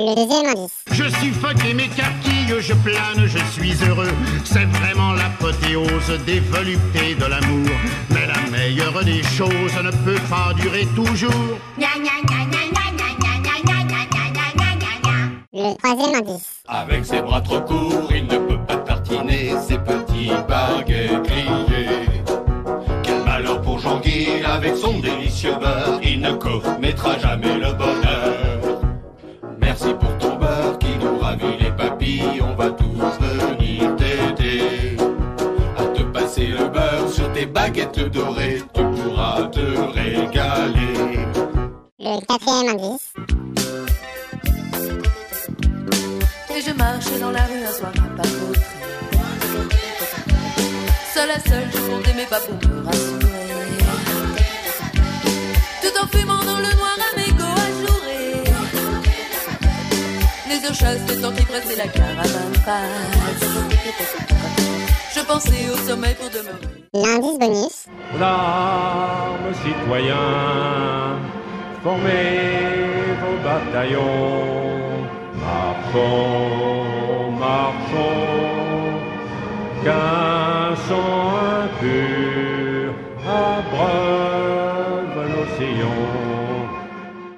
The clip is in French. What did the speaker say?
Le deuxième indice. Je mes carquilles, je plane, je suis heureux. C'est vraiment l'apothéose des voluptés de l'amour. Mais la meilleure des choses ne peut pas durer toujours. Le troisième indice. Avec ses bras trop courts, il ne peut pas tartiner ses petits baguettes grillés. Quel malheur pour Jean-Guy, avec son délicieux beurre, il ne commettra jamais le bonheur. On va tous venir t'aider. À te passer le beurre sur tes baguettes dorées, tu pourras te régaler. Le quatrième indice. Et je marchais dans la rue un soir un pas. Seule à seule, je comptais mes pas pour me rassurer. Les eaux chasses, temps qui pressait la caravane passe. Je pensais au sommeil pour demeurer. L'indice bonus. L'arme citoyen, formez vos bataillons, marchons, marchons, qu'un